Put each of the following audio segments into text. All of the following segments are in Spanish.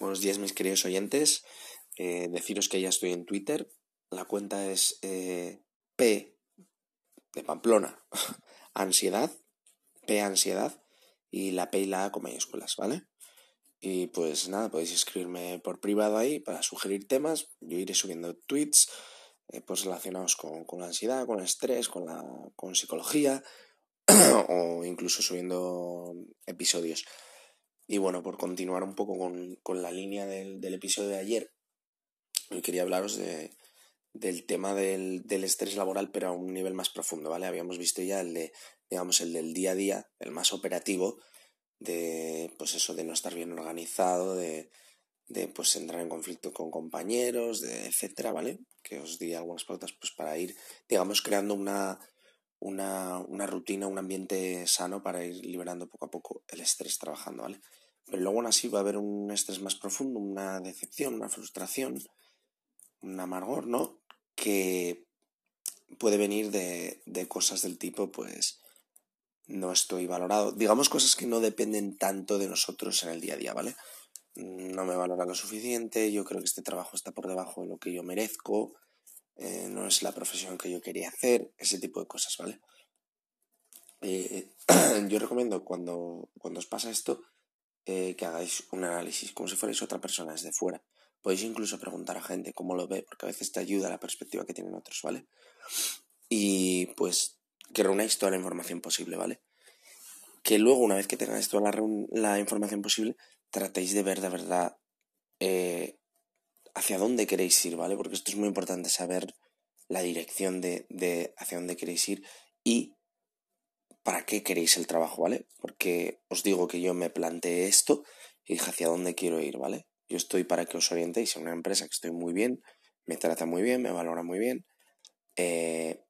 Buenos días mis queridos oyentes. Eh, deciros que ya estoy en Twitter. La cuenta es eh, P de Pamplona, ansiedad, P ansiedad y la P y la A con mayúsculas, ¿vale? Y pues nada, podéis escribirme por privado ahí para sugerir temas. Yo iré subiendo tweets eh, pues relacionados con, con, la ansiedad, con el estrés, con, la, con psicología o incluso subiendo episodios. Y bueno, por continuar un poco con, con la línea del, del, episodio de ayer, hoy quería hablaros de, del tema del, del, estrés laboral, pero a un nivel más profundo, ¿vale? Habíamos visto ya el de, digamos, el del día a día, el más operativo, de, pues eso, de no estar bien organizado, de, de pues entrar en conflicto con compañeros, de etcétera, ¿vale? Que os di algunas pautas pues para ir, digamos, creando una, una, una rutina, un ambiente sano para ir liberando poco a poco el estrés trabajando, ¿vale? Pero luego aún así va a haber un estrés más profundo, una decepción, una frustración, un amargor, ¿no? Que puede venir de, de cosas del tipo, pues, no estoy valorado. Digamos cosas que no dependen tanto de nosotros en el día a día, ¿vale? No me valora lo suficiente, yo creo que este trabajo está por debajo de lo que yo merezco, eh, no es la profesión que yo quería hacer, ese tipo de cosas, ¿vale? Eh, yo recomiendo cuando, cuando os pasa esto eh, que hagáis un análisis, como si fuerais otra persona desde fuera. Podéis incluso preguntar a gente cómo lo ve, porque a veces te ayuda la perspectiva que tienen otros, ¿vale? Y pues que reunáis toda la información posible, ¿vale? Que luego, una vez que tengáis toda la, la información posible, tratéis de ver de verdad eh, hacia dónde queréis ir, ¿vale? Porque esto es muy importante saber la dirección de, de hacia dónde queréis ir y para qué queréis el trabajo, ¿vale? Porque os digo que yo me planteé esto y dije hacia dónde quiero ir, ¿vale? Yo estoy para que os orientéis a una empresa que estoy muy bien, me trata muy bien, me valora muy bien. Eh,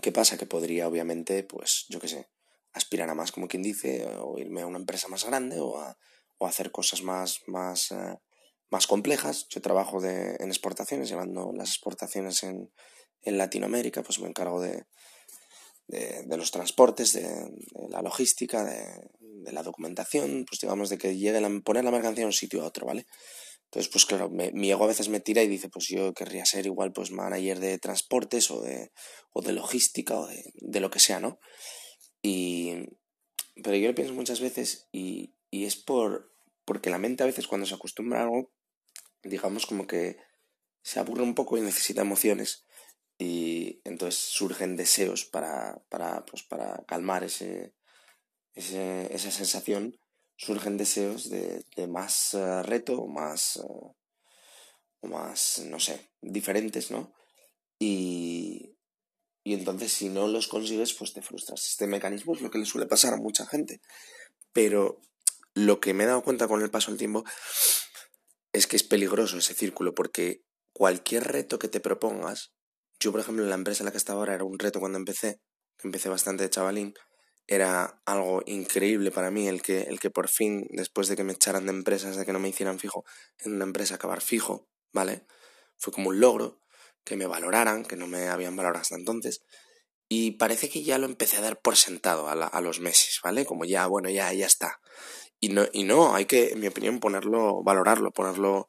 ¿Qué pasa? Que podría, obviamente, pues, yo qué sé, aspirar a más, como quien dice, o irme a una empresa más grande o a, o hacer cosas más, más, uh, más complejas. Yo trabajo de, en exportaciones, llevando las exportaciones en, en Latinoamérica, pues me encargo de, de, los transportes, de, la logística, de, la documentación, pues digamos de que llegue a poner la mercancía de un sitio a otro, ¿vale? Entonces, pues claro, me, mi ego a veces me tira y dice, pues yo querría ser igual pues manager de transportes o de, o de logística o de, de lo que sea, ¿no? Y, pero yo lo pienso muchas veces y, y es por, porque la mente a veces cuando se acostumbra a algo digamos como que se aburre un poco y necesita emociones y entonces surgen deseos para, para, pues para calmar ese, ese, esa sensación, surgen deseos de, de más uh, reto más, uh, más, no sé, diferentes, ¿no? Y, y entonces si no los consigues, pues te frustras. Este mecanismo es lo que le suele pasar a mucha gente. Pero lo que me he dado cuenta con el paso del tiempo es que es peligroso ese círculo porque cualquier reto que te propongas, yo por ejemplo en la empresa en la que estaba ahora era un reto cuando empecé, empecé bastante de chavalín, era algo increíble para mí el que, el que por fin, después de que me echaran de empresas, de que no me hicieran fijo, en una empresa acabar fijo, ¿vale? Fue como un logro, que me valoraran, que no me habían valorado hasta entonces. Y parece que ya lo empecé a dar por sentado a, a los meses, ¿vale? Como ya, bueno, ya, ya está. Y no, y no, hay que, en mi opinión, ponerlo, valorarlo, ponerlo,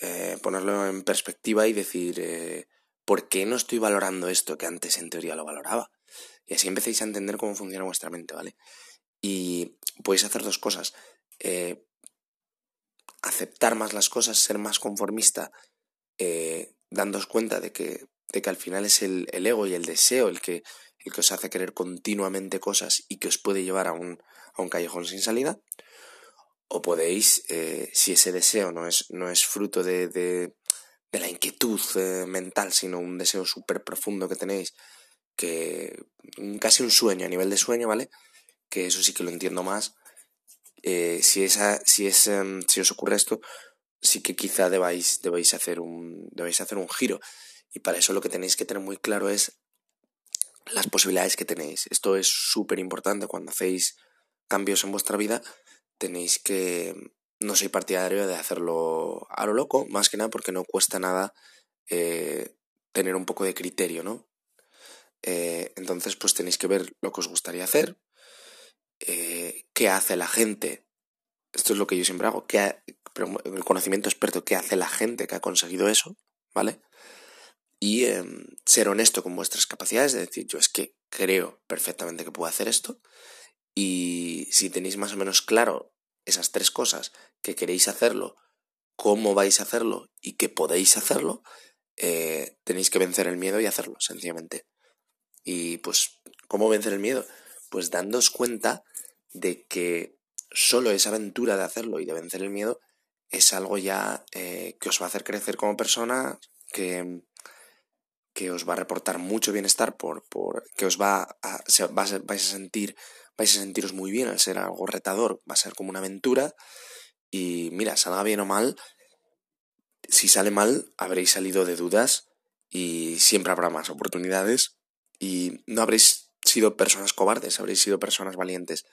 eh, ponerlo en perspectiva y decir, eh, ¿por qué no estoy valorando esto que antes en teoría lo valoraba? Y así empecéis a entender cómo funciona vuestra mente, ¿vale? Y podéis hacer dos cosas. Eh, aceptar más las cosas, ser más conformista, dándoos cuenta de que, de que al final es el, el ego y el deseo el que, el que os hace querer continuamente cosas y que os puede llevar a un, a un callejón sin salida. O podéis, eh, si ese deseo no es, no es fruto de, de, de la inquietud eh, mental, sino un deseo súper profundo que tenéis, que casi un sueño, a nivel de sueño, ¿vale? Que eso sí que lo entiendo más. Eh, si, esa, si, es, um, si os ocurre esto, sí que quizá debáis, debáis, hacer un, debáis hacer un giro. Y para eso lo que tenéis que tener muy claro es las posibilidades que tenéis. Esto es súper importante cuando hacéis cambios en vuestra vida. Tenéis que... No soy partidario de hacerlo a lo loco, más que nada porque no cuesta nada eh, tener un poco de criterio, ¿no? Eh, entonces, pues tenéis que ver lo que os gustaría hacer, eh, qué hace la gente. Esto es lo que yo siempre hago. ¿Qué, el conocimiento experto que hace la gente que ha conseguido eso, ¿vale? Y em, ser honesto con vuestras capacidades, de decir, yo es que creo perfectamente que puedo hacer esto. Y si tenéis más o menos claro esas tres cosas, que queréis hacerlo, cómo vais a hacerlo y que podéis hacerlo, eh, tenéis que vencer el miedo y hacerlo, sencillamente. Y pues, ¿cómo vencer el miedo? Pues dándoos cuenta de que solo esa aventura de hacerlo y de vencer el miedo es algo ya eh, que os va a hacer crecer como persona, que, que os va a reportar mucho bienestar, por, por que os va a, vais a sentir, vais a sentiros muy bien al ser algo retador, va a ser como una aventura. Y mira, salga bien o mal, si sale mal, habréis salido de dudas y siempre habrá más oportunidades y no habréis sido personas cobardes, habréis sido personas valientes.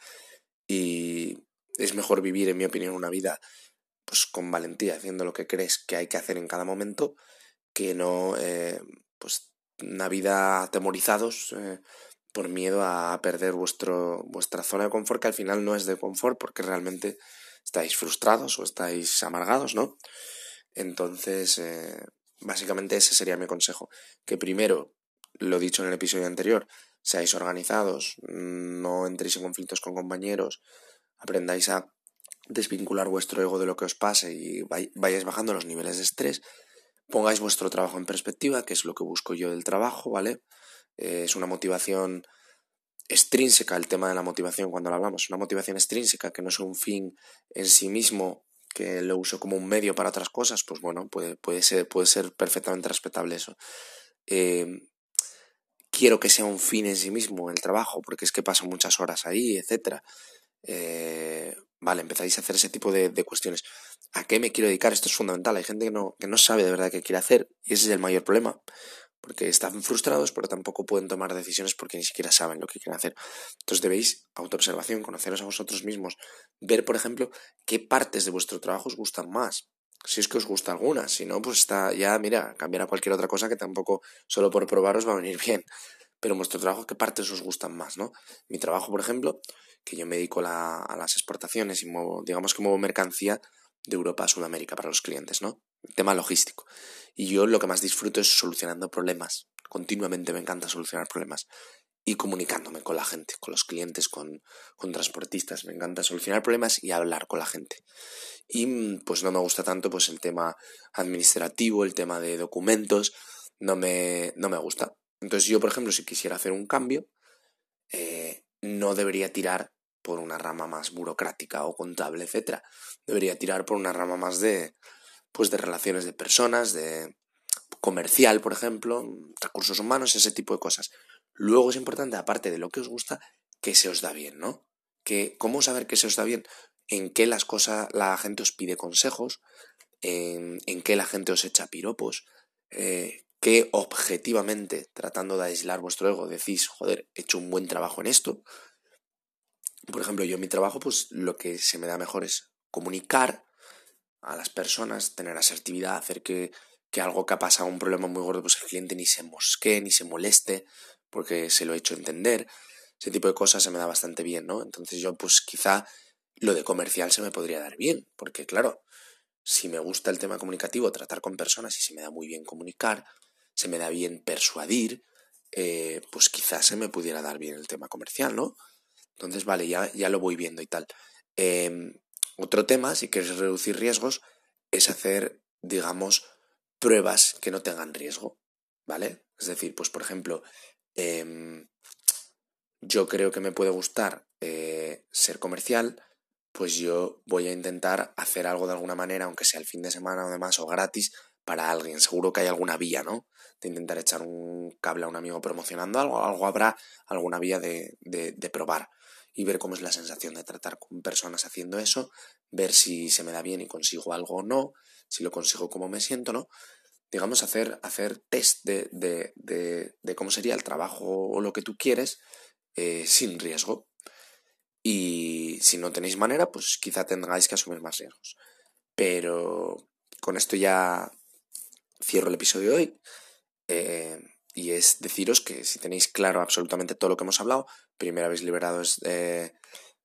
Y es mejor vivir, en mi opinión, una vida pues con valentía, haciendo lo que crees que hay que hacer en cada momento, que no eh, pues una vida atemorizados eh, por miedo a perder vuestro, vuestra zona de confort, que al final no es de confort, porque realmente estáis frustrados o estáis amargados, ¿no? Entonces, eh, básicamente ese sería mi consejo. Que primero, lo dicho en el episodio anterior, seáis organizados, no entréis en conflictos con compañeros, aprendáis a desvincular vuestro ego de lo que os pase y vayáis bajando los niveles de estrés, pongáis vuestro trabajo en perspectiva, que es lo que busco yo del trabajo, ¿vale? Eh, es una motivación extrínseca, el tema de la motivación cuando lo hablamos, una motivación extrínseca que no es un fin en sí mismo que lo uso como un medio para otras cosas, pues bueno, puede, puede, ser, puede ser perfectamente respetable eso. Eh, quiero que sea un fin en sí mismo el trabajo, porque es que paso muchas horas ahí, etc. Eh, vale, empezáis a hacer ese tipo de, cuestiones. ¿A qué me quiero dedicar? Esto es fundamental. Hay gente que no, que no sabe de verdad qué quiere hacer y ese es el mayor problema porque están frustrados, pero tampoco pueden tomar decisiones porque ni siquiera saben lo que quieren hacer. Entonces debéis autoobservación, conoceros a vosotros mismos, ver, por ejemplo, qué partes de vuestro trabajo os gustan más. Si es que os gusta alguna, si no, pues está ya, mira, cambiar a cualquier otra cosa que tampoco solo por probaros va a venir bien. Pero en vuestro trabajo, ¿qué partes os gustan más, no? Mi trabajo, por ejemplo, que yo me dedico a las exportaciones y muevo, digamos que muevo mercancía de Europa a Sudamérica para los clientes, ¿no? El tema logístico. Y yo lo que más disfruto es solucionando problemas. Continuamente me encanta solucionar problemas. Y comunicándome con la gente, con los clientes, con, transportistas. Me encanta solucionar problemas y hablar con la gente. Y pues no me gusta tanto pues el tema administrativo, el tema de documentos. No me, no me gusta. Entonces yo, por ejemplo, si quisiera hacer un cambio, eh, no debería tirar por una rama más burocrática o contable, etcétera. Debería tirar por una rama más de pues de relaciones de personas, de comercial, por ejemplo, recursos humanos, ese tipo de cosas. Luego es importante, aparte de lo que os gusta, que se os da bien, ¿no? Que, ¿Cómo saber que se os da bien? En qué las cosas, la gente os pide consejos, en, en qué la gente os echa piropos, eh, que objetivamente, tratando de aislar vuestro ego, decís, joder, he hecho un buen trabajo en esto, por ejemplo, yo en mi trabajo, pues lo que se me da mejor es comunicar a las personas, tener asertividad, hacer que, que algo que ha pasado, un problema muy gordo, pues el cliente ni se mosquee, ni se moleste, porque se lo he hecho entender. Ese tipo de cosas se me da bastante bien, ¿no? Entonces yo, pues quizá lo de comercial se me podría dar bien, porque claro, si me gusta el tema comunicativo, tratar con personas y se me da muy bien comunicar, se me da bien persuadir, eh, pues quizás se me pudiera dar bien el tema comercial, ¿no? Entonces, vale, ya, ya lo voy viendo y tal. Em, otro tema, si quieres reducir riesgos, es hacer, digamos, pruebas que no tengan riesgo, ¿vale? Es decir, pues por ejemplo, em, yo creo que me puede gustar eh, ser comercial, pues yo voy a intentar hacer algo de alguna manera, aunque sea el fin de semana o demás, o gratis, para alguien. Seguro que hay alguna vía, ¿no? De intentar echar un cable a un amigo promocionando algo, algo habrá alguna vía de, de probar y ver cómo es la sensación de tratar con personas haciendo eso, ver si se me da bien y consigo algo o no, si lo consigo cómo me siento, ¿no? Digamos, hacer, hacer test de, de, de, cómo sería el trabajo o lo que tú quieres eh, sin riesgo. Y si no tenéis manera, pues quizá tengáis que asumir más riesgos. Pero con esto ya cierro el episodio de hoy. Eh, y es deciros que si tenéis claro absolutamente todo lo que hemos hablado, primero habéis liberado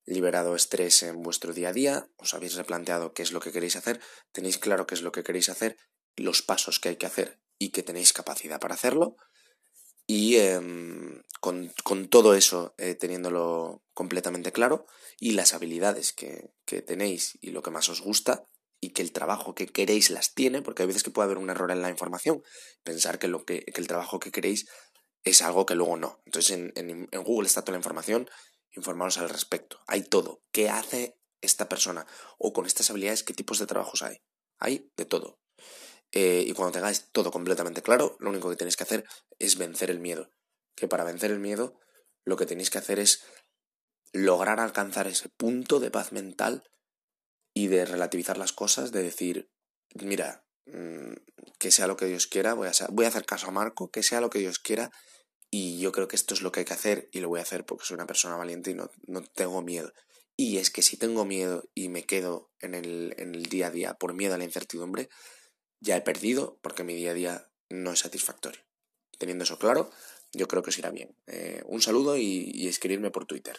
liberado estrés en vuestro día a día, os habéis replanteado qué es lo que queréis hacer, tenéis claro qué es lo que queréis hacer, los pasos que hay que hacer y que tenéis capacidad para hacerlo. Y em, con, todo eso eh, teniéndolo completamente claro y las habilidades que, que tenéis y lo que más os gusta, y que el trabajo que queréis las tiene, porque hay veces que puede haber un error en la información, pensar que, lo que, que el trabajo que queréis es algo que luego no. Entonces en, en, Google está toda la información, informaros al respecto. Hay todo. ¿Qué hace esta persona? O con estas habilidades, ¿qué tipos de trabajos hay? Hay de todo. Eh, y cuando tengáis todo completamente claro, lo único que tenéis que hacer es vencer el miedo. Que para vencer el miedo, lo que tenéis que hacer es lograr alcanzar ese punto de paz mental y de relativizar las cosas, de decir, mira, mm, que sea lo que Dios quiera, voy a, voy a hacer caso a Marco, que sea lo que Dios quiera, y yo creo que esto es lo que hay que hacer y lo voy a hacer porque soy una persona valiente y no, no tengo miedo. Y es que si tengo miedo y me quedo en el, en el día a día por miedo a la incertidumbre, ya he perdido porque mi día a día no es satisfactorio. Teniendo eso claro, yo creo que os irá bien. Eh, un saludo y, y escribirme por Twitter.